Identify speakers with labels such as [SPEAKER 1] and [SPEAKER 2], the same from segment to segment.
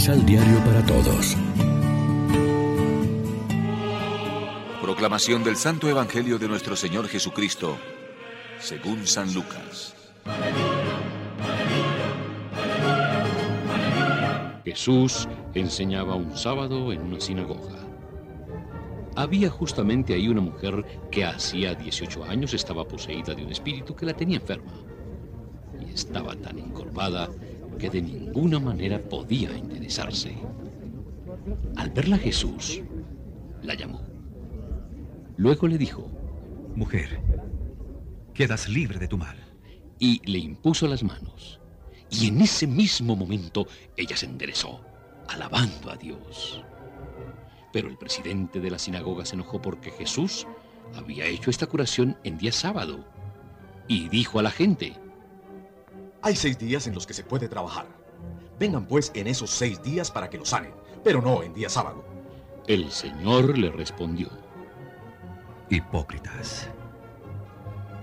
[SPEAKER 1] Misal Diario para Todos.
[SPEAKER 2] Proclamación del Santo Evangelio de nuestro Señor Jesucristo, según San Lucas.
[SPEAKER 3] Jesús enseñaba un sábado en una sinagoga. Había justamente ahí una mujer que hacía 18 años estaba poseída de un espíritu que la tenía enferma. Y estaba tan encorvada que de ninguna manera podía interesarse. Al verla Jesús, la llamó. Luego le dijo,
[SPEAKER 4] Mujer, quedas libre de tu mal.
[SPEAKER 3] Y le impuso las manos. Y en ese mismo momento ella se enderezó, alabando a Dios. Pero el presidente de la sinagoga se enojó porque Jesús había hecho esta curación en día sábado. Y dijo a la gente,
[SPEAKER 5] Hay seis días en los que se puede trabajar. Vengan pues en esos seis días para que lo sanen, pero no en día sábado.
[SPEAKER 3] El Señor le respondió,
[SPEAKER 4] Hipócritas.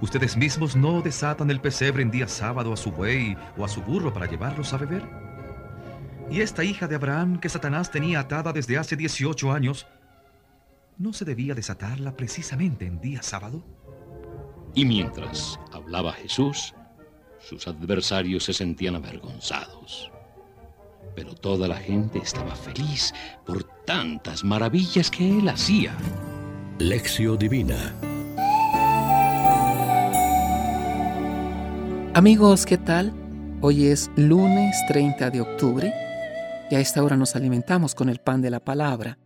[SPEAKER 4] ¿Ustedes mismos no desatan el pesebre en día sábado a su buey o a su burro para llevarlos a beber? Y esta hija de Abraham que Satanás tenía atada desde hace 18 años, ¿no se debía desatarla precisamente en día sábado?
[SPEAKER 3] Y mientras hablaba Jesús, sus adversarios se sentían avergonzados. Pero toda la gente estaba feliz por tantas maravillas que él hacía.
[SPEAKER 1] Lección Divina
[SPEAKER 6] Amigos, ¿qué tal? Hoy es lunes 30 de octubre y a esta hora nos alimentamos con el pan de la palabra.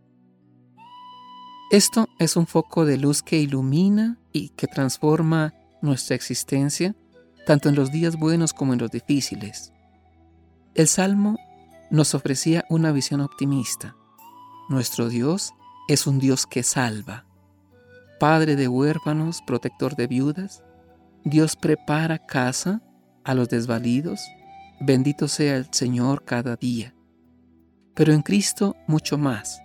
[SPEAKER 6] Esto es un foco de luz que ilumina y que transforma nuestra existencia, tanto en los días buenos como en los difíciles. El Salmo nos ofrecía una visión optimista. Nuestro Dios es un Dios que salva. Padre de huérfanos, protector de viudas, Dios prepara casa a los desvalidos, bendito sea el Señor cada día. Pero en Cristo mucho más.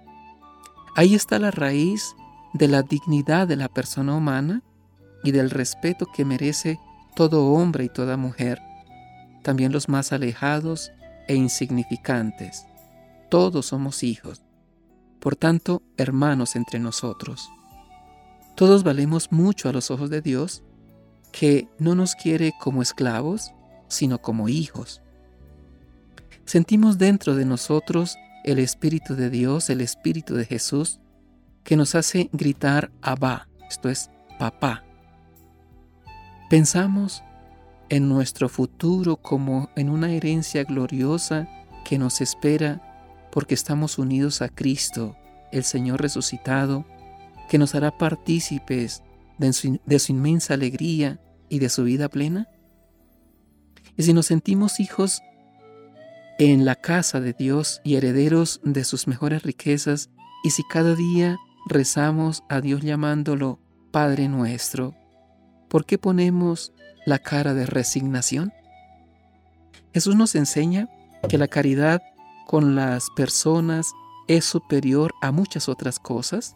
[SPEAKER 6] Ahí está la raíz de la dignidad de la persona humana y del respeto que merece todo hombre y toda mujer, también los más alejados e insignificantes. Todos somos hijos, por tanto, hermanos entre nosotros. Todos valemos mucho a los ojos de Dios que no nos quiere como esclavos, sino como hijos. Sentimos dentro de nosotros el Espíritu de Dios, el Espíritu de Jesús, que nos hace gritar Abba, esto es, papá. Pensamos en nuestro futuro como en una herencia gloriosa que nos espera porque estamos unidos a Cristo, el Señor resucitado, que nos hará partícipes de su, inmensa alegría y de su vida plena? Y si nos sentimos hijos en la casa de Dios y herederos de sus mejores riquezas, y si cada día rezamos a Dios llamándolo Padre nuestro, ¿por qué ponemos la cara de resignación? Jesús nos enseña que la caridad con las personas es superior a muchas otras cosas,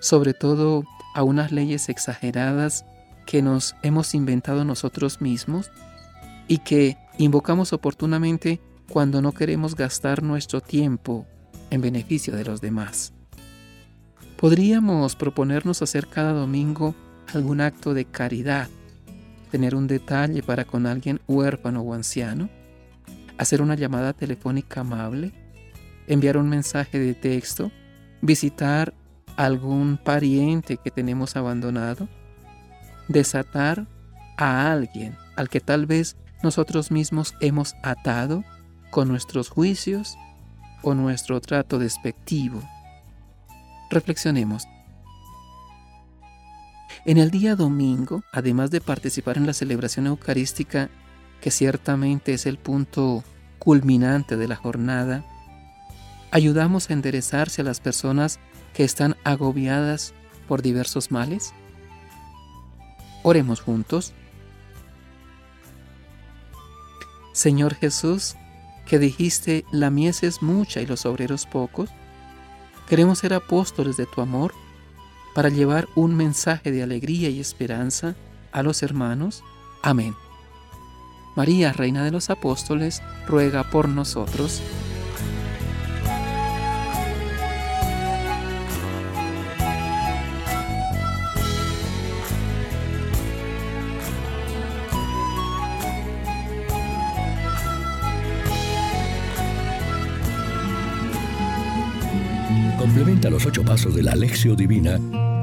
[SPEAKER 6] sobre todo a unas leyes exageradas que nos hemos inventado nosotros mismos y que invocamos oportunamente cuando no queremos gastar nuestro tiempo en beneficio de los demás. Podríamos proponernos hacer cada domingo algún acto de caridad, tener un detalle para con alguien huérfano o anciano, hacer una llamada telefónica amable, enviar un mensaje de texto, visitar algún pariente que tenemos abandonado, desatar a alguien al que tal vez nosotros mismos hemos atado con nuestros juicios o nuestro trato despectivo. Reflexionemos. En el día domingo, además de participar en la celebración eucarística, que ciertamente es el punto culminante de la jornada, ayudamos a enderezarse a las personas que están agobiadas por diversos males? Oremos juntos. Señor Jesús, que dijiste, la mies es mucha y los obreros pocos, queremos ser apóstoles de tu amor para llevar un mensaje de alegría y esperanza a los hermanos. Amén. María, Reina de los Apóstoles, ruega por nosotros.
[SPEAKER 1] Complementa los ocho pasos de la Alexio Divina